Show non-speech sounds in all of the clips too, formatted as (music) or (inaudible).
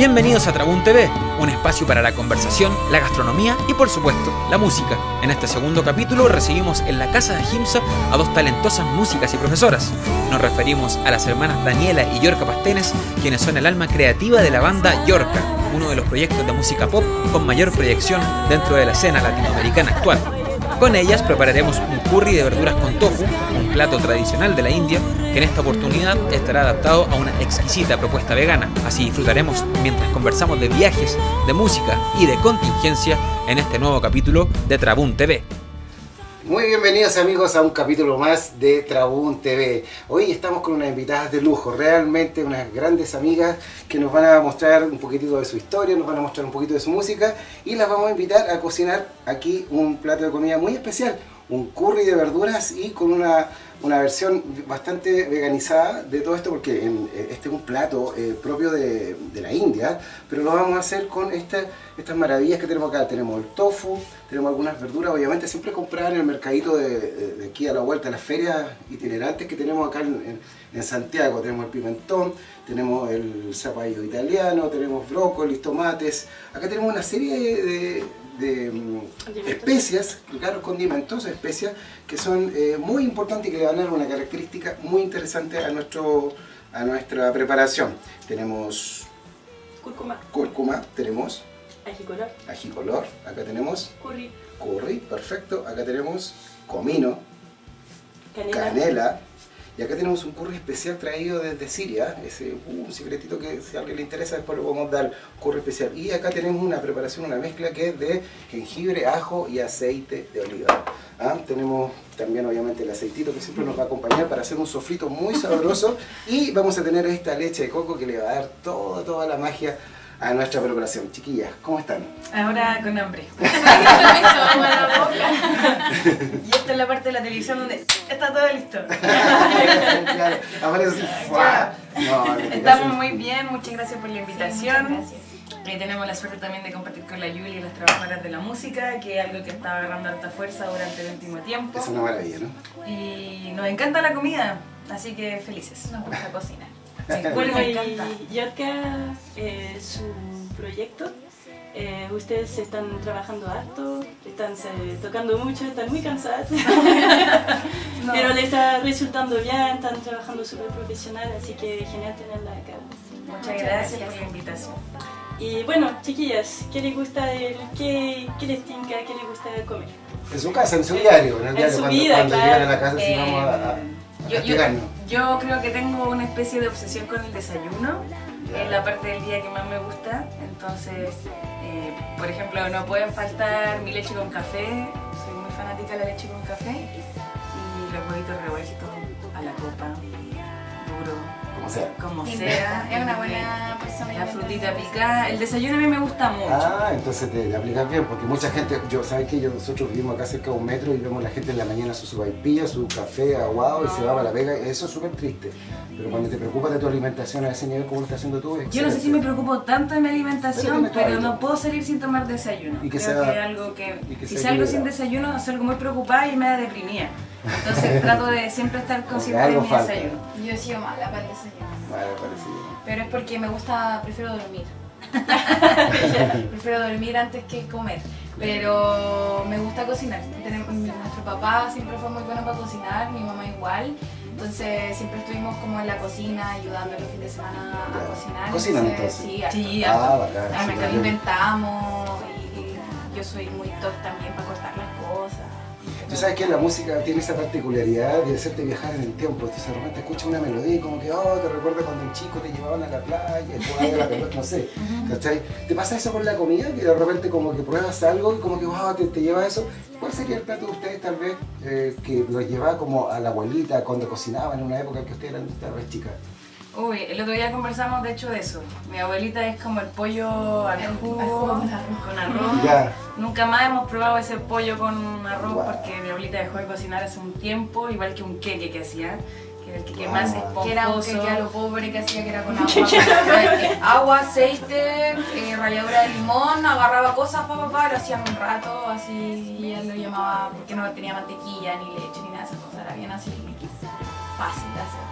Bienvenidos a Trabún TV, un espacio para la conversación, la gastronomía y por supuesto la música. En este segundo capítulo recibimos en la casa de Jimsa a dos talentosas músicas y profesoras. Nos referimos a las hermanas Daniela y Yorka Pastenes, quienes son el alma creativa de la banda Yorka, uno de los proyectos de música pop con mayor proyección dentro de la escena latinoamericana actual. Con ellas prepararemos un curry de verduras con tofu, un plato tradicional de la India, que en esta oportunidad estará adaptado a una exquisita propuesta vegana. Así disfrutaremos mientras conversamos de viajes, de música y de contingencia en este nuevo capítulo de Trabún TV. Muy bienvenidos amigos a un capítulo más de Trabún TV. Hoy estamos con unas invitadas de lujo, realmente unas grandes amigas que nos van a mostrar un poquitito de su historia, nos van a mostrar un poquito de su música y las vamos a invitar a cocinar aquí un plato de comida muy especial, un curry de verduras y con una una versión bastante veganizada de todo esto porque eh, este es un plato eh, propio de, la India, pero lo vamos a hacer con estas maravillas que tenemos acá. Tenemos el tofu, tenemos algunas verduras, obviamente siempre compradas en el mercadito de, aquí a la vuelta, las ferias itinerantes que tenemos acá en, en Santiago. Tenemos el pimentón, tenemos el zapallo italiano, tenemos brócolis, tomates. Acá tenemos una serie de de mm, especias, claro, condimentos, especias que son eh, muy importantes y que le van a dar una característica muy interesante a, nuestro, a nuestra preparación. Tenemos cúrcuma, cúrcuma tenemos ajicolor, ajicolor, acá tenemos curry, curry, perfecto, acá tenemos comino, canela, canela. Y acá tenemos un curry especial traído desde Siria, ese, uh, un secretito que si a alguien le interesa después lo podemos dar, curry especial. Y acá tenemos una preparación, una mezcla que es de jengibre, ajo y aceite de oliva. ¿Ah? Tenemos también obviamente el aceitito que siempre nos va a acompañar para hacer un sofrito muy sabroso. (laughs) Y vamos a tener esta leche de coco que le va a dar toda, toda la magia a nuestra preparación. Chiquillas, ¿cómo están? Ahora con hambre. (laughs) y esta es la parte de la televisión donde está todo listo. (laughs) claro, aparece Estamos muy bien, muchas gracias por la invitación. Y tenemos la suerte también de compartir con la Yuli y las trabajadoras de la música, que es algo que está agarrando alta fuerza durante el último tiempo. Es una maravilla, ¿no? Y nos encanta la comida, así que felices. Nos gusta cocinar. (laughs) bueno, y Yorka, eh, su proyecto, eh, ustedes están trabajando harto, están tocando mucho, están muy cansadas, (laughs) pero le está resultando bien, están trabajando súper profesional, así que genial tenerla acá. Muchas, gracias, por la invitación. Y bueno, chiquillas, ¿qué les gusta, el, qué, qué les tinca, qué les gusta comer? En su casa, en su diario, en el diario, su cuando, vida, cuando claro. llegan a la casa, eh, vamos a, a yo, yo, yo, creo que tengo una especie de obsesión con el desayuno. Es la parte del día que más me gusta. Entonces, eh, por ejemplo, no pueden faltar mi leche con café. Soy muy fanática de la leche con café. Y los huevitos revueltos a la copa, duro como sea. Como sea. Es una buena persona. La frutita picada. El desayuno a mí me gusta mucho. Ah, entonces te, aplicas bien, porque mucha gente, yo, ¿sabes que yo, Nosotros vivimos acá cerca de un metro y vemos la gente en la mañana su sopaipilla, su café aguado y se va para la pega. Eso es súper triste. Pero cuando te preocupas de tu alimentación a ese nivel, como lo estás haciendo tú, Yo no sé si me preocupo tanto de mi alimentación, pero, no puedo salir sin tomar desayuno. Y que Creo sea, que algo que, si salgo sin desayuno, salgo muy preocupada y me da deprimida. Entonces trato de siempre estar consciente de mi desayuno. Yo he sido mala para el desayuno. Vale, parecido. Pero es porque me gusta, prefiero dormir. (laughs) prefiero dormir antes que comer. Pero me gusta cocinar. Nuestro papá siempre fue muy bueno para cocinar, mi mamá igual. Entonces siempre estuvimos como en la cocina ayudando los fines de semana a cocinar. ¿Cocinan entonces? Sí, sí ah, bacán, inventamos y yo soy muy top también para cortar. Tú sabes que la música tiene esa particularidad de hacerte viajar en el tiempo. Entonces de repente escuchas una melodía y como que, oh, te recuerda cuando un chico te llevaban a la playa, a la pelota, no sé. (laughs) ¿Cachai? ¿Te pasa eso con la comida? Que de repente como que pruebas algo y como que, wow, te, te lleva eso. ¿Cuál sería el plato de ustedes tal vez eh, que los llevaba como a la abuelita cuando cocinaban en una época que ustedes eran tal vez chicas? Uy, el otro día conversamos de hecho de eso. Mi abuelita es como el pollo al jugo con arroz. Nunca más hemos probado ese pollo con arroz porque mi abuelita dejó de cocinar hace un tiempo, igual que un queque que hacía. Que el queque más esponjoso. Que era un queque a lo pobre que hacía, que era con (laughs) agua. agua, aceite, eh, ralladura de limón, agarraba cosas, papá, papá, lo hacían un rato, así, y él lo llamaba porque no tenía mantequilla, ni leche, ni nada de esas cosas, era bien así, fácil de hacer.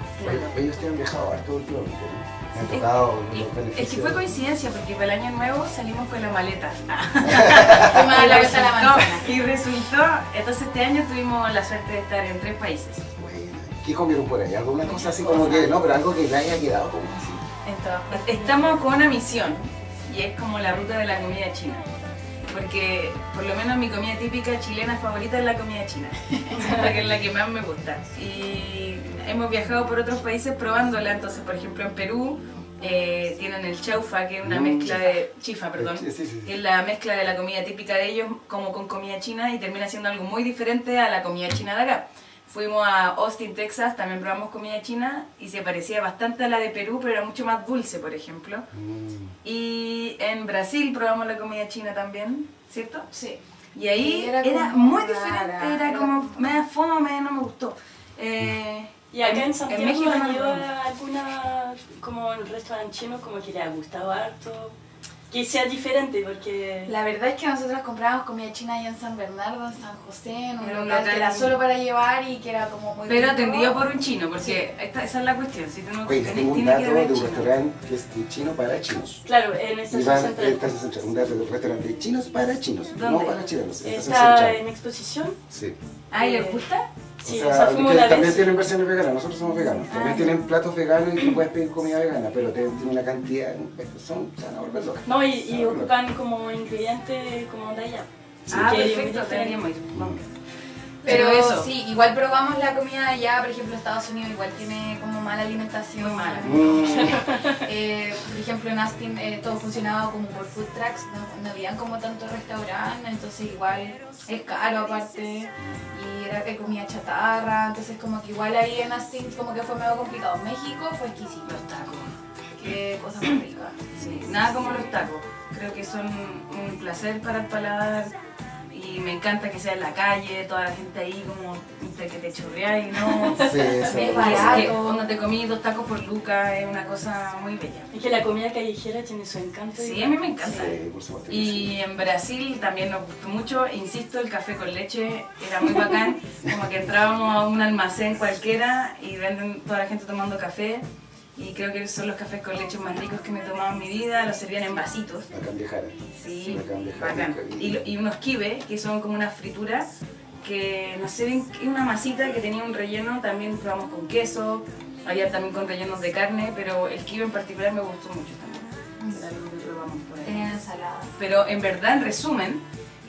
Ellos te han viajado harto últimamente, ¿no? Han tocado los Es beneficios. que fue coincidencia porque para el año nuevo salimos con la maleta. Fuimos (laughs) a Y la vuelta a la resultó- manzana. Y resultó, entonces este año tuvimos la suerte de estar en tres países. Bueno, ¿Qué comieron por ahí? ¿Alguna cosa así como que, no, pero algo que le haya quedado como así? Estamos con una misión y es como la ruta de la comida china. Porque por lo menos mi comida típica chilena favorita es la comida china, (laughs) porque es la que más me gusta. Y hemos viajado por otros países probándola, entonces por ejemplo en Perú eh, tienen el chaufa, que es una Mm. mezcla de... chifa, perdón. Sí, sí, sí. Que es la mezcla de la comida típica de ellos como con comida china y termina siendo algo muy diferente a la comida china de acá. Fuimos a Austin, Texas, también probamos comida china y se parecía bastante a la de Perú, pero era mucho más dulce, por ejemplo. Mm. Y en Brasil probamos la comida china también, ¿cierto? Sí. Y ahí Y era era, muy rara, diferente, era era como media fome, no me gustó. Eh, Y acá en Santiago México han no ido lo a alguna, como en restaurante chino, como que le ha gustado harto, que sea diferente, porque... La verdad es que nosotros comprábamos comida china allá en San Bernardo, en San José, en un Era un local que era solo para llevar y que era como muy Pero rico. atendido por un chino, porque esta- esa es la cuestión. Si tú no Oye, tengo un dato de un chino. restaurante que es de chino para chinos. Claro, en van, Central. central, un dato de un restaurante de chinos para chinos, no para. Estación Está en exposición. Sí. Ah, ¿y les gusta? Sí, o o sea, fuimos una también vez. tienen versiones veganas, nosotros somos veganos. También Ah, tienen platos veganos y tú puedes pedir comida vegana, pero te- tienen una cantidad, son, se van a volver locas. No, y, y ocupan como ingrediente como de allá. ah, perfecto, deberíamos ir. Vamos. Pero eso. sí, igual probamos la comida de allá, por ejemplo, Estados Unidos igual tiene como mala alimentación. Mala. (laughs) Mm. Eh, por ejemplo, en Austin eh, todo funcionaba como por food trucks, no, no habían como tantos restaurantes, entonces igual es caro aparte y era que comida chatarra, entonces como que igual ahí en Austin como que fue medio complicado. México fue exquisito. Los tacos. Qué cosa más rica. Sí, nada como los tacos. Creo que son un placer para el paladar y me encanta que sea en la calle, toda la gente ahí como entre que te chorrea y no. (laughs) Sí, eso. Es Y barato. es que cuando te comí dos tacos por lucas es una cosa muy bella. Es que la comida callejera tiene su encanto. Sí, y- a mí me encanta. Sí, por supuesto. que sí. Y en Brasil también nos gustó mucho, insisto, el café con leche era muy bacán, (laughs) como que entrábamos a un almacén cualquiera y venden toda la gente tomando café y creo que son los cafés con leche más ricos que me he tomado en mi vida, los servían en vasitos. Acá en Viajara. Sí, bacán. Y, y unos kibe, que son como unas frituras, que no sé una masita que tenía un relleno, también probamos con queso, había también con rellenos de carne, pero el kibe en particular me gustó mucho también. Era algo que probamos por ahí. Tenían ensalada. Pero en verdad, en resumen,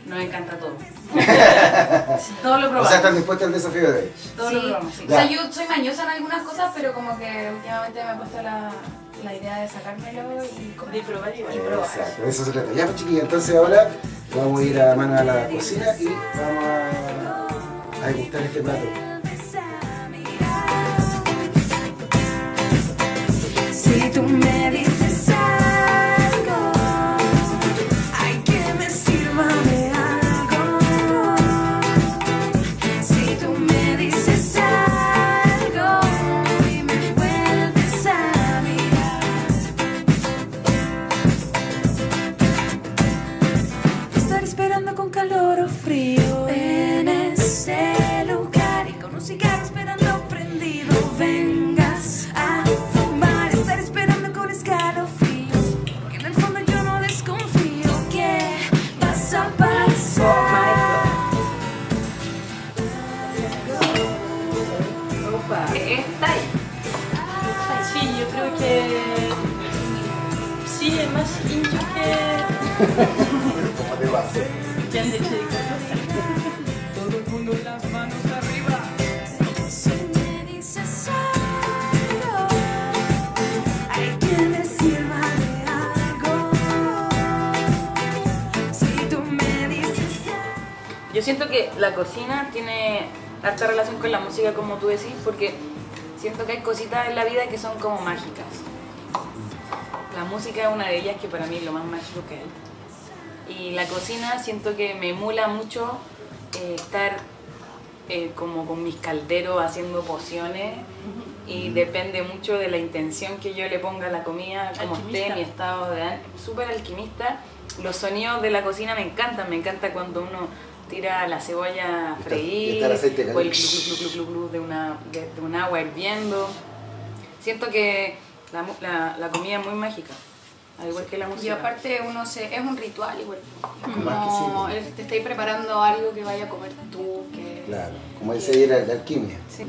nos encanta todo. Sí, (laughs) todo lo O probamos. sea, están dispuestos al desafío de hoy. todo Sí. lo probamos, sí. O sea, yo soy mañosa en algunas cosas, pero como que últimamente me he puesto la, la idea de sacármelo y comer. De probar. Y probar. Exacto, de eso se trata. Ya, pues, chiquillos, entonces ahora vamos a ir a mano a la cocina y vamos a, a degustar este plato. Si tú me Yo siento que la cocina tiene harta relación con la música, como tú decís, porque siento que hay cositas en la vida que son como mágicas. La música es una de ellas que para mí es lo más mágico que hay. Y la cocina siento que me emula mucho eh, estar eh, como con mis calderos haciendo pociones y depende mucho de la intención que yo le ponga a la comida, como esté, Alquimista. mi estado de. Súper alquimista. Los sonidos de la cocina me encantan, me encanta cuando uno tira la cebolla a está- y freír está el o el glu, glu, glu, glu, glu de, una, de, de un agua hirviendo. siento que la, la, la comida es muy mágica, al igual que la música. Y aparte uno se, es un ritual igual. Que Como sí. el- te estáis preparando algo que vaya a comer tú, que... Claro, como dice ahí la, la alquimia. Sí.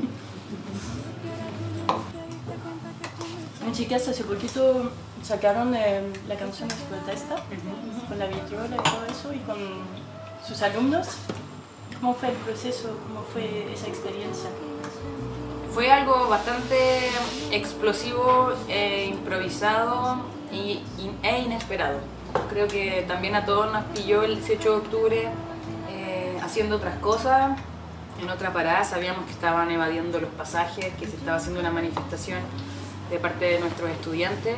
Mis chicas hace poquito sacaron eh, la canción de protesta con la vitrola y todo eso y con sus alumnos. ¿Cómo fue el proceso? ¿Cómo fue esa experiencia? Fue algo bastante explosivo, e improvisado e inesperado. Creo que también a todos nos pilló el 18 de octubre eh, haciendo otras cosas. En otra parada sabíamos que estaban evadiendo los pasajes, que se estaba haciendo una manifestación de parte de nuestros estudiantes,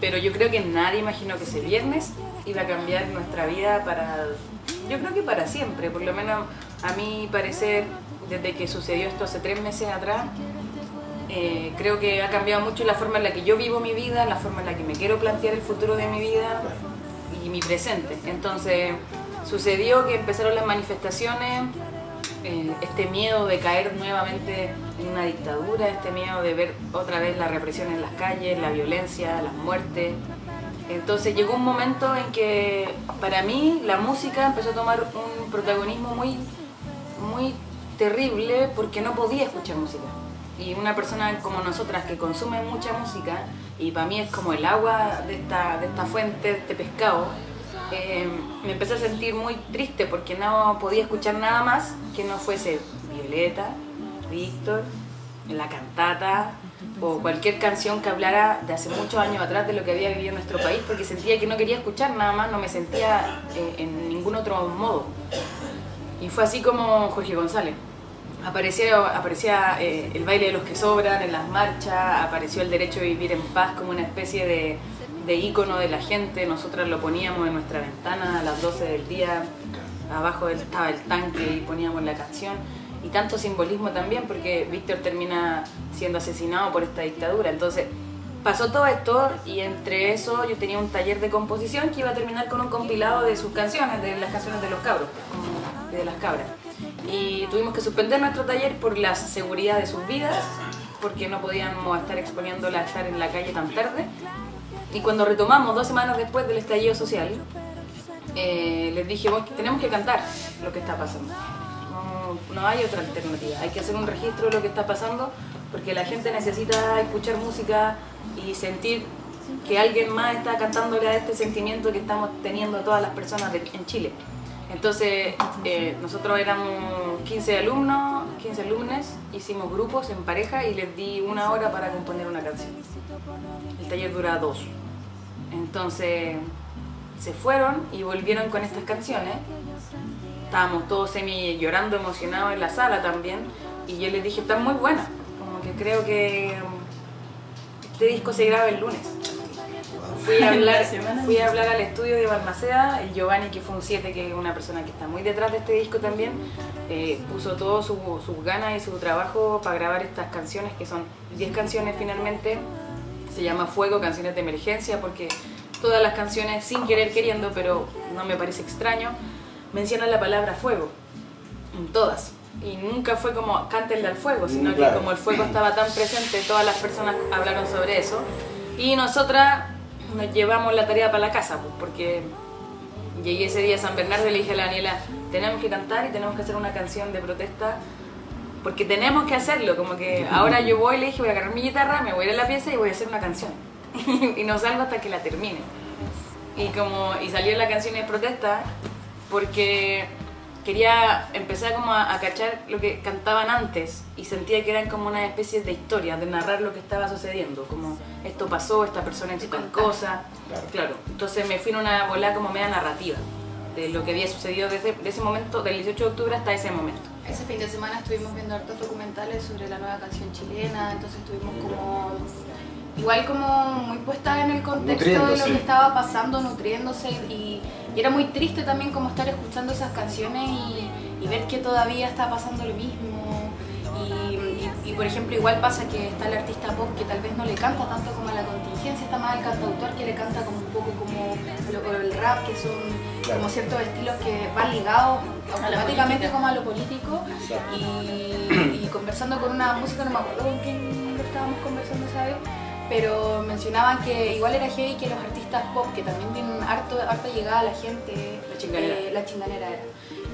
pero yo creo que nadie imaginó que ese viernes iba a cambiar nuestra vida para, yo creo que para siempre, por lo menos a mi parecer, desde que sucedió esto hace tres meses atrás, eh, creo que ha cambiado mucho la forma en la que yo vivo mi vida, la forma en la que me quiero plantear el futuro de mi vida y mi presente. Entonces sucedió que empezaron las manifestaciones, eh, este miedo de caer nuevamente en una dictadura, este miedo de ver otra vez la represión en las calles, la violencia, las muertes. Entonces llegó un momento en que para mí la música empezó a tomar un protagonismo muy, muy terrible porque no podía escuchar música. Y una persona como nosotras que consume mucha música, y para mí es como el agua de esta, de esta fuente, de este pescado, eh, me empecé a sentir muy triste porque no podía escuchar nada más que no fuese Violeta, Víctor, la cantata o cualquier canción que hablara de hace muchos años atrás de lo que había vivido en nuestro país porque sentía que no quería escuchar nada más, no me sentía eh, en ningún otro modo. Y fue así como Jorge González. Apareció, aparecía eh, el baile de los que sobran en las marchas, apareció el derecho a vivir en paz como una especie de, de ícono de la gente. Nosotras lo poníamos en nuestra ventana a las 12 del día, abajo estaba el tanque y poníamos la canción. Y tanto simbolismo también porque Víctor termina siendo asesinado por esta dictadura. Entonces pasó todo esto y entre eso yo tenía un taller de composición que iba a terminar con un compilado de sus canciones, de las canciones de los cabros de las cabras. Y tuvimos que suspender nuestro taller por la seguridad de sus vidas, porque no podíamos estar exponiéndola a estar en la calle tan tarde. Y cuando retomamos dos semanas después del estallido social, eh, les dije, "Bueno, tenemos que cantar lo que está pasando. No, hay otra alternativa. Hay que hacer un registro de lo que está pasando porque la gente necesita escuchar música y sentir que alguien más está cantándole a este sentimiento que estamos teniendo todas las personas en Chile. Entonces, eh, nosotros éramos 15 alumnos, 15 alumnos, hicimos grupos en pareja y les di una hora para componer una canción. El taller dura dos. Entonces, se fueron y volvieron con estas canciones. Estábamos todos semi llorando, emocionados en la sala también. Y yo les dije, están muy buenas. Como que creo que mm, este disco se graba el lunes. Fui a (laughs) hablar, fui a hablar al estudio de Balmaceda y Giovanni, que fue un 7, que es una persona que está muy detrás de este disco también, eh, puso todo su- sus ganas y su trabajo para grabar estas canciones, que son 10 canciones finalmente. Se llama Fuego, canciones de emergencia, porque todas las canciones, sin querer queriendo, pero no me parece extraño, mencionan la palabra fuego. En todas. Y nunca fue como cántenle al fuego, sino claro. que como el fuego estaba tan presente, todas las personas hablaron sobre eso. Y nosotras nos llevamos la tarea para la casa, pues, porque llegué ese día a San Bernardo y le dije a la Daniela, tenemos que cantar y tenemos que hacer una canción de protesta, porque tenemos que hacerlo, como que (laughs) ahora yo voy, le dije, voy a agarrar mi guitarra, me voy a ir a la pieza y voy a hacer una canción. (laughs) y no salgo hasta que la termine. Y como y salió la canción de protesta porque quería empezar como a, a cachar lo que cantaban antes y sentía que eran como una especie de historia, de narrar lo que estaba sucediendo, como esto pasó, esta persona hizo tal cosa. Claro. Claro. Entonces me fui en una bola como media narrativa de lo que había sucedido desde de ese momento, del 18 de octubre hasta ese momento. Ese fin de semana estuvimos viendo hartos documentales sobre la nueva canción chilena, entonces estuvimos como igual como muy puesta en el contexto de lo que estaba pasando, nutriéndose y, y era muy triste también como estar escuchando esas canciones y, y ver que todavía está pasando lo mismo. Y, y- y, por ejemplo igual pasa que está el artista pop que tal vez no le canta tanto como a la contingencia, está más el cantautor que le canta como un poco como lo- el rap, que son Claro. como ciertos estilos que van ligados automáticamente como a lo político y, y conversando con una música, no me acuerdo con quién lo estábamos conversando esa vez, pero mencionaban que igual era heavy que los artistas pop, que también tienen harto, harta llegada a la gente, La chinganera. eh, la chinganera era,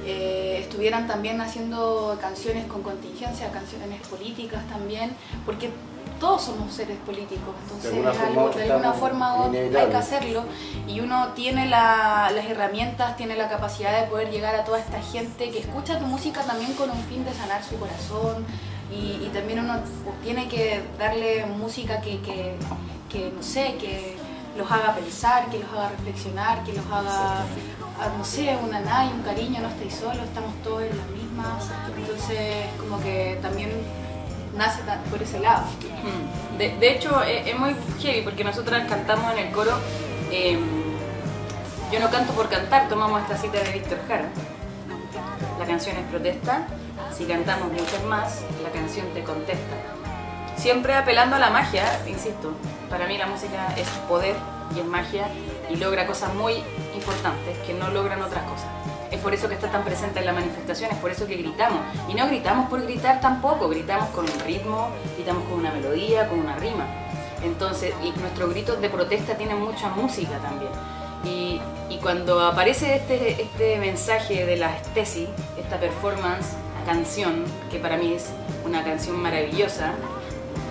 eh, estuvieran también haciendo canciones con contingencia, canciones políticas también, porque todos somos seres políticos, entonces alguna forma de alguna forma u- hay que hacerlo y uno tiene la- las herramientas, tiene la capacidad de poder llegar a toda esta gente que escucha tu música también con un fin de sanar su corazón y, también uno tiene que darle música que, que, no sé, que los haga pensar, que los haga reflexionar, que los haga, ah, no sé, una nada un cariño, no estáis solos, estamos todos en las mismas, entonces como que también nace por ese lado. Mm. De, hecho, es, es muy heavy porque nosotras cantamos en el coro. eh, yo no canto por cantar, tomamos esta cita de Víctor Jara. La canción es protesta. Si cantamos muchas más, la canción te contesta. Siempre apelando a la magia, insisto. Para mí la música es poder y es magia y logra cosas muy importantes que no logran otras cosas. Es por eso que está tan presente en la manifestación, es por eso que gritamos. Y no gritamos por gritar tampoco, gritamos con un ritmo, gritamos con una melodía, con una rima. Entonces, y nuestros gritos de protesta tienen mucha música también. Y, y cuando aparece este, este mensaje de la tesis, esta performance, canción, que para mí es una canción maravillosa,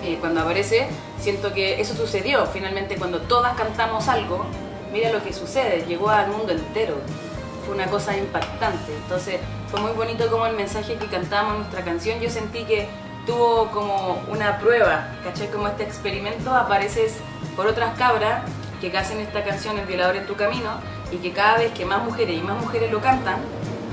eh, cuando aparece, siento que eso sucedió. Finalmente, cuando todas cantamos algo, mira lo que sucede, llegó al mundo entero. Fue una cosa impactante. Entonces, fue muy bonito como el mensaje que cantamos en nuestra canción. Yo sentí que tuvo como una prueba, ¿cachai? Como este experimento, apareces por otras cabras que hacen esta canción El violador en tu camino y que cada vez que más mujeres y más mujeres lo cantan,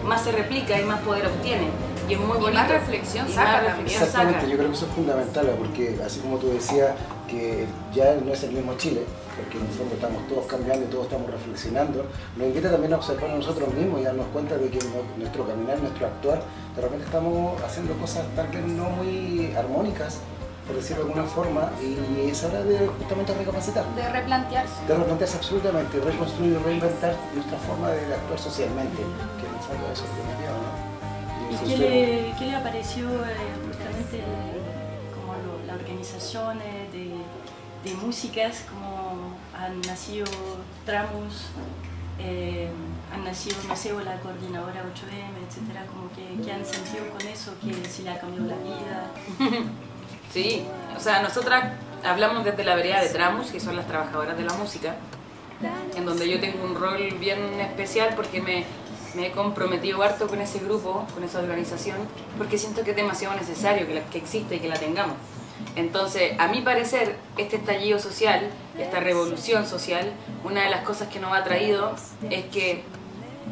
más se replica y más poder obtiene. Y es muy Y bonito. más reflexión Y saca más también. Exactamente, saca. yo creo que eso es fundamental, porque así como tú decías que ya no es el mismo Chile, porque en el fondo estamos todos cambiando y todos estamos reflexionando, nos invita también a observar a nosotros mismos y darnos cuenta de que nuestro caminar, nuestro actuar, de repente estamos haciendo cosas tal vez no muy armónicas, por decirlo de alguna forma, y es hora de justamente recapacitar. De replantearse. De replantearse absolutamente, reconstruir y reinventar nuestra forma de actuar socialmente, que en el fondo eso es lo que lleva, ¿no? ¿Y qué le, qué le pareció eh, justamente como lo- la organización eh, de, de músicas, como han nacido tramos, eh, han nacido, no sé, o la coordinadora 8M, etcétera, como que, que han sentido con eso, que si le ha cambiado la vida? (laughs) Sí, o sea, nosotras hablamos desde la vereda de Tramus, que son las trabajadoras de la música, en donde yo tengo un rol bien especial porque me, me he comprometido harto con ese grupo, con esa organización, porque siento que es demasiado necesario que, la- que exista y que la tengamos. Entonces, a mi parecer, este estallido social, esta revolución social, una de las cosas que nos ha traído es que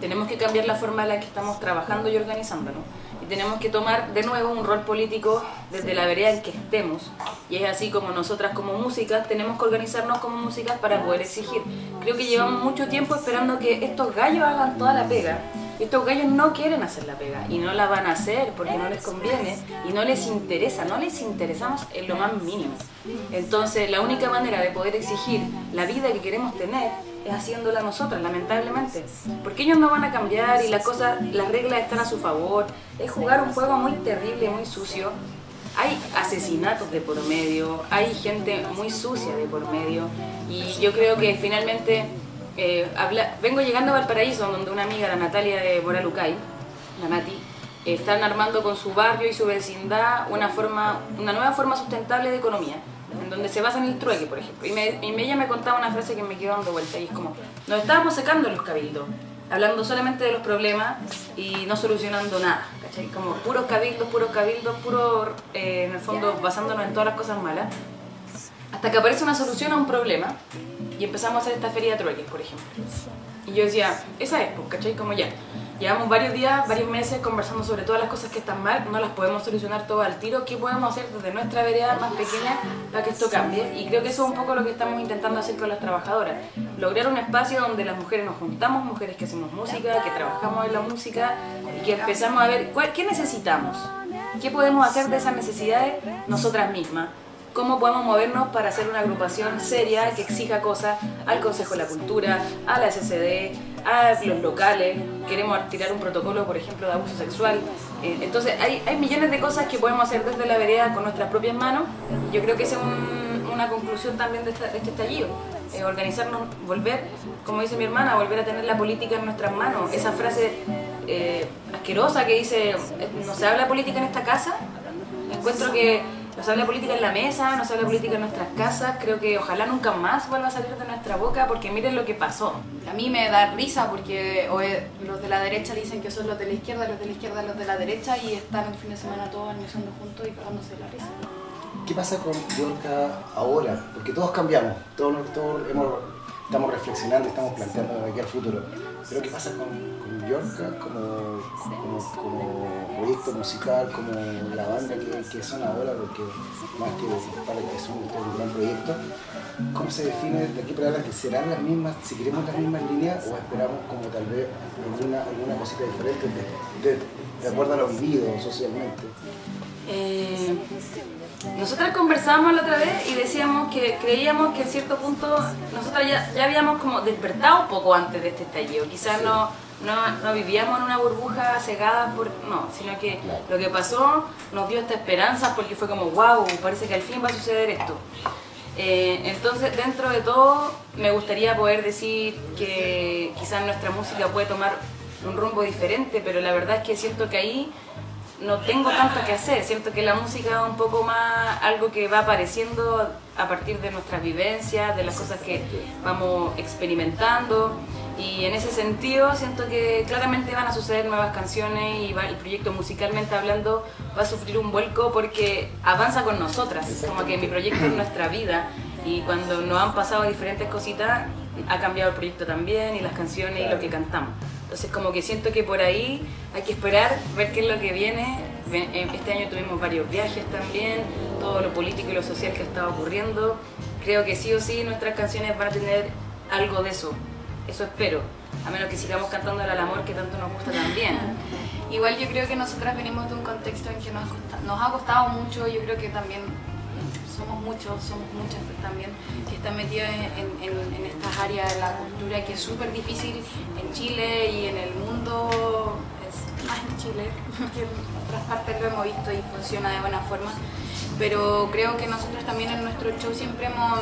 tenemos que cambiar la forma en la que estamos trabajando y organizándonos. Y tenemos que tomar de nuevo un rol político desde la vereda en que estemos. Y es así como nosotras como músicas tenemos que organizarnos como músicas para poder exigir. Creo que llevamos mucho tiempo esperando que estos gallos hagan toda la pega. Y estos gallos no quieren hacer la pega y no la van a hacer porque no les conviene y no les interesa, no les interesamos en lo más mínimo. Entonces la única manera de poder exigir la vida que queremos tener es haciéndola nosotras, lamentablemente. Porque ellos no van a cambiar y las cosas, las reglas están a su favor. Es jugar un juego muy terrible, muy sucio. Hay asesinatos de por medio, hay gente muy sucia de por medio. Y yo creo que finalmente eh, habla- vengo llegando a Valparaíso, donde una amiga, la Natalia de Boralucay, la Nati, están armando con su barrio y su vecindad una, forma, una nueva forma sustentable de economía, en donde se basa en el trueque, por ejemplo. Y, me, y ella me contaba una frase que me quedó dando vuelta y es como, nos estábamos secando los cabildos, hablando solamente de los problemas y no solucionando nada, ¿cachai? Como puros cabildos, puros cabildos, puro, eh, en el fondo, basándonos en todas las cosas malas. Hasta que aparece una solución a un problema y empezamos a hacer esta feria de trueques, por ejemplo. Y yo decía, esa es, pues, ¿cachai? Como ya, llevamos varios días, varios meses conversando sobre todas las cosas que están mal, no las podemos solucionar todas al tiro, ¿qué podemos hacer desde nuestra vereda más pequeña para que esto cambie? Y creo que eso es un poco lo que estamos intentando hacer con las trabajadoras, lograr un espacio donde las mujeres nos juntamos, mujeres que hacemos música, que trabajamos en la música y que empezamos a ver cuál- qué necesitamos, qué podemos hacer de esas necesidades nosotras mismas cómo podemos movernos para hacer una agrupación seria que exija cosas al Consejo de la Cultura, a la SCD, a los locales. Queremos tirar un protocolo, por ejemplo, de abuso sexual. Eh, entonces, hay, hay millones de cosas que podemos hacer desde la vereda con nuestras propias manos. Yo creo que esa es una conclusión también de, este estallido. Eh, organizarnos, volver, como dice mi hermana, volver a tener la política en nuestras manos. Esa frase eh, asquerosa que dice, no se habla política en esta casa. Encuentro que no se habla política en la mesa, no se habla política en nuestras casas. Creo que ojalá nunca más vuelva a salir de nuestra boca porque miren lo que pasó. A mí me da risa porque los de la derecha dicen que son los de la izquierda, los de la izquierda los de la derecha y están el fin de semana todos almorzando juntos y cagándose la risa. ¿Qué pasa con Yorka ahora? Porque todos cambiamos, todos, todos hemos, estamos reflexionando, estamos planteando de aquí al futuro. Pero ¿qué pasa con, con Como, como, proyecto musical, como la banda que, que son ahora? Porque más que para que son un gran proyecto, ¿cómo se define de aquí para adelante? ¿Serán las mismas, si queremos las mismas líneas o esperamos como tal vez alguna, alguna cosita diferente de, de, acuerdo a lo vivido socialmente? Eh, nosotras conversábamos la otra vez y decíamos que creíamos que en cierto punto nosotras ya, ya habíamos como despertado un poco antes de este estallido. Quizás no, no, vivíamos en una burbuja cegada por. No, sino que lo que pasó nos dio esta esperanza porque fue como, wow, parece que al fin va a suceder esto. Eh, entonces, dentro de todo, me gustaría poder decir que quizás nuestra música puede tomar un rumbo diferente, pero la verdad es que siento que ahí no tengo tanto que hacer, siento que la música es un poco más algo que va apareciendo a partir de nuestras vivencias, de las cosas que vamos experimentando y en ese sentido siento que claramente van a suceder nuevas canciones y el proyecto musicalmente hablando va a sufrir un vuelco porque avanza con nosotras, como que mi proyecto es nuestra vida y cuando nos han pasado diferentes cositas ha cambiado el proyecto también y las canciones y lo que cantamos. Entonces como que siento que por ahí hay que esperar, ver qué es lo que viene. Eh, este año tuvimos varios viajes también, todo lo político y lo social que estaba ocurriendo. Creo que sí o sí nuestras canciones van a tener algo de eso. Eso espero. A menos que sigamos cantando el amor que tanto nos gusta también. Igual yo creo que nosotras venimos de un contexto en que nos, nos ha costado mucho, yo creo que también somos muchos, somos muchas también que están metidos en, estas áreas de la cultura que es súper difícil en Chile y en el mundo, es más en Chile, (laughs) que en otras partes lo hemos visto y funciona de buena forma, pero creo que nosotros también en nuestro show siempre hemos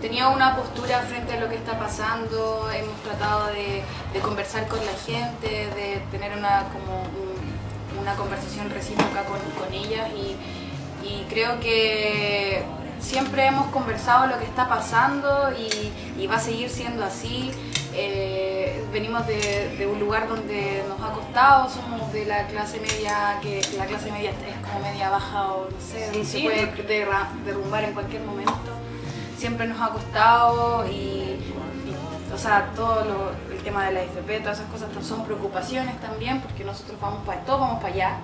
tenido una postura frente a lo que está pasando, hemos tratado de, conversar con la gente, de tener una, como una conversación recíproca con, con ellas y y creo que siempre hemos conversado lo que está pasando y, va a seguir siendo así. Eh, venimos de, un lugar donde nos ha costado, somos de la clase media, que la clase media es como media baja o no sé, se puede derrumbar en cualquier momento. Siempre nos ha costado y, o sea, todo el tema de la IFP, todas esas cosas son preocupaciones también, porque nosotros vamos para, todos vamos para allá.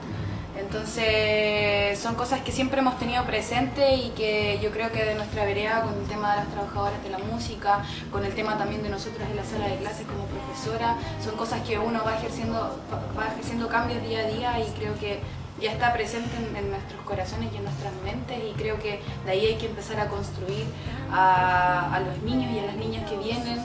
Entonces son cosas que siempre hemos tenido presente y que yo creo que de nuestra vereda con el tema de las trabajadoras de la música, con el tema también de nosotros en la sala de clases como profesora, son cosas que uno va ejerciendo, va ejerciendo cambios día a día y creo que ya está presente en, nuestros corazones y en nuestras mentes y creo que de ahí hay que empezar a construir a, los niños y a las niñas que vienen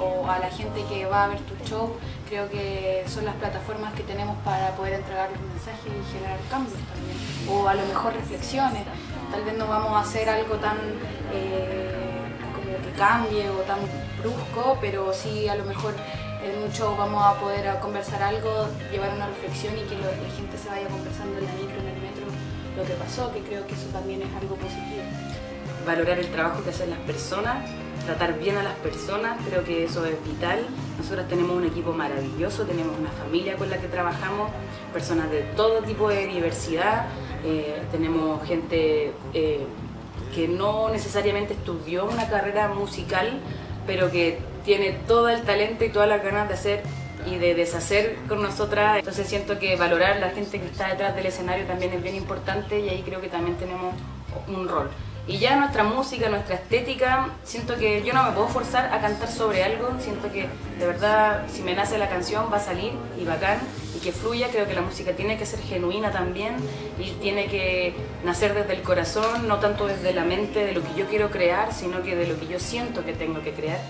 o a la gente que va a ver tu show. Creo que son las plataformas que tenemos para poder entregar los mensajes y generar cambios también. O a lo mejor reflexiones. Tal vez no vamos a hacer algo tan eh, como que cambie o tan brusco, pero sí a lo mejor en un show vamos a poder conversar algo, llevar una reflexión y que la gente se vaya conversando en la micro, en el metro, lo que pasó, que creo que eso también es algo positivo. Valorar el trabajo que hacen las personas, tratar bien a las personas, creo que eso es vital. Nosotros tenemos un equipo maravilloso, tenemos una familia con la que trabajamos, personas de todo tipo de diversidad, eh, tenemos gente eh, que no necesariamente estudió una carrera musical, pero que tiene todo el talento y todas las ganas de hacer y de deshacer con nosotras. Entonces siento que valorar la gente que está detrás del escenario también es bien importante y ahí creo que también tenemos un rol. Y ya nuestra música, nuestra estética, siento que yo no me puedo forzar a cantar sobre algo, siento que de verdad si me nace la canción va a salir y bacán y que fluya. Creo que la música tiene que ser genuina también y tiene que nacer desde el corazón, no tanto desde la mente de lo que yo quiero crear, sino que de lo que yo siento que tengo que crear.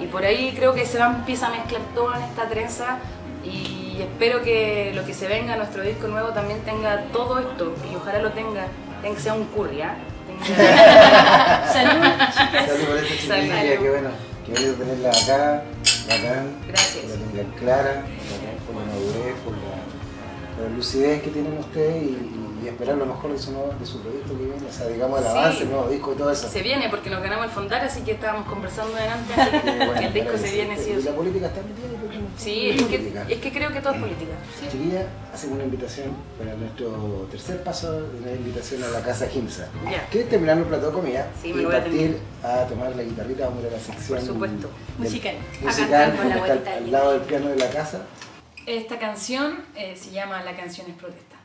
Y por ahí creo que se va, empieza a mezclar todo en esta trenza y espero que lo que se venga a nuestro disco nuevo también tenga todo esto y ojalá lo tenga, tenga que sea un curry, ¿ah? Tenga- (laughs) Salud, chicas. Salud por esta chiquilla, que bueno, que bonito tenerla acá, bacán, Gracias. que la tengan clara, bacán, por la madurez, por la, por la lucidez que tienen ustedes y, y- esperar lo mejor de su, nuevo- de su proyecto que viene, o sea, digamos el Sí. avance, el nuevo disco y todo eso. Se viene porque nos ganamos el fondar, así que estábamos conversando delante, (laughs) así que Qué bueno, el disco se viene Y sí. la política está metida, yo creo que Sí, es que, política. es que creo que todo es política. (clears throat) Sí. Chiquilla, hacemos una invitación para nuestro tercer paso, una invitación a la casa Gimsa. Ya. ¿Quieres terminar el plato de comida Sí, y voy a partir a, tomar la guitarrita? Vamos a ir a la sección Por supuesto. del- Musical. musical con la está al, lado del piano de la casa. Esta canción eh, se llama La canción es protesta.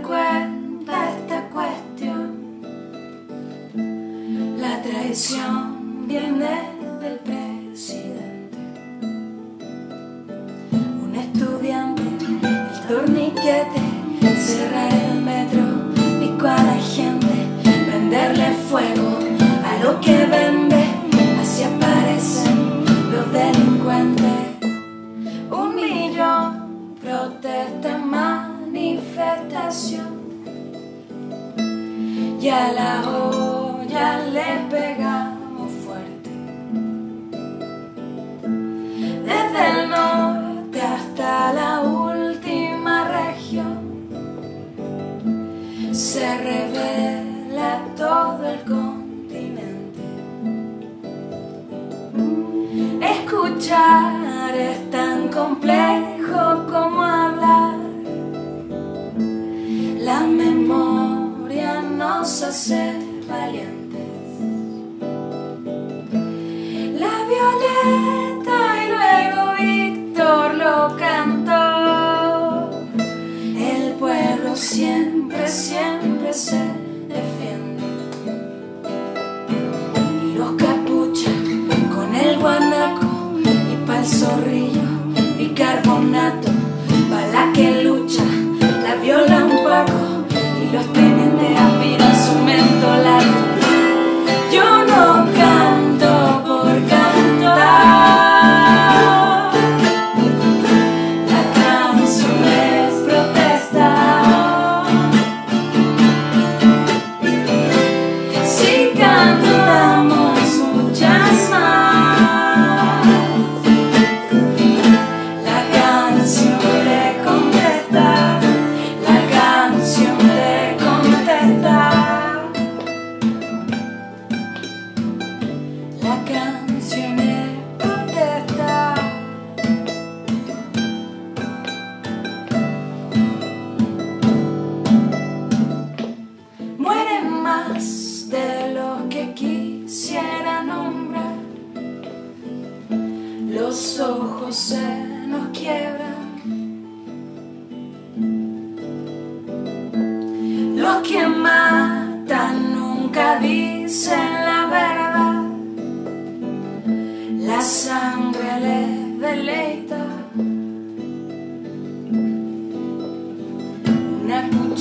Cuenta esta cuestión. La traición viene del presidente. La olla le pegamos fuerte. Desde el norte hasta la última región se revela todo el continente. Escuchar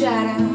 Una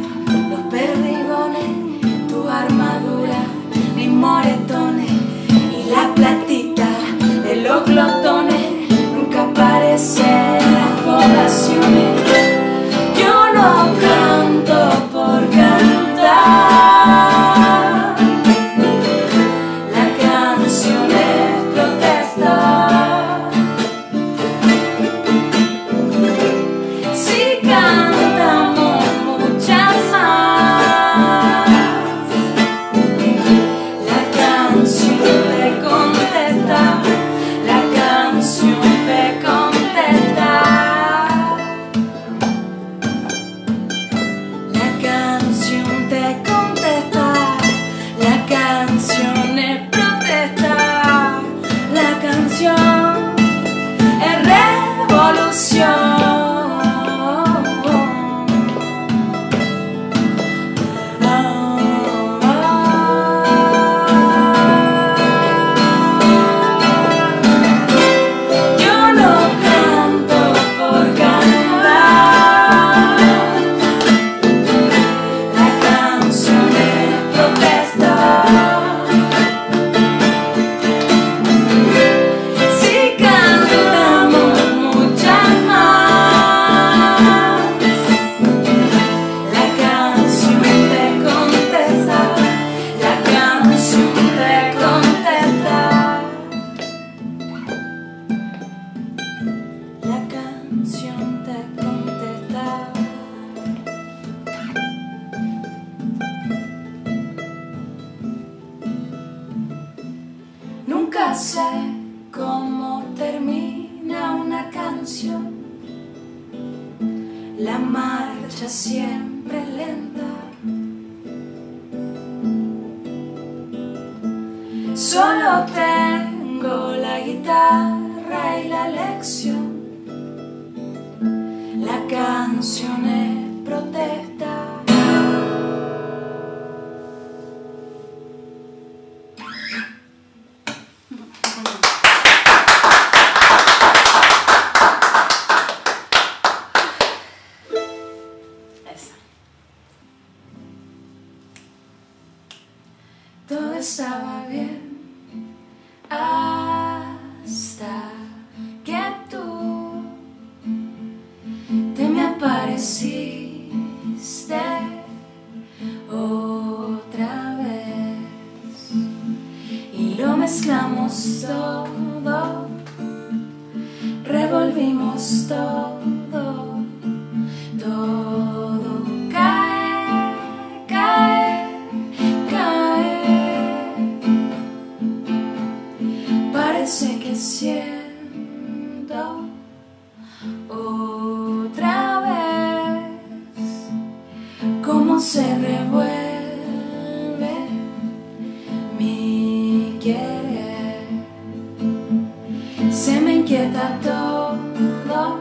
inquieta todo,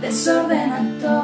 desordena todo,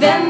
Then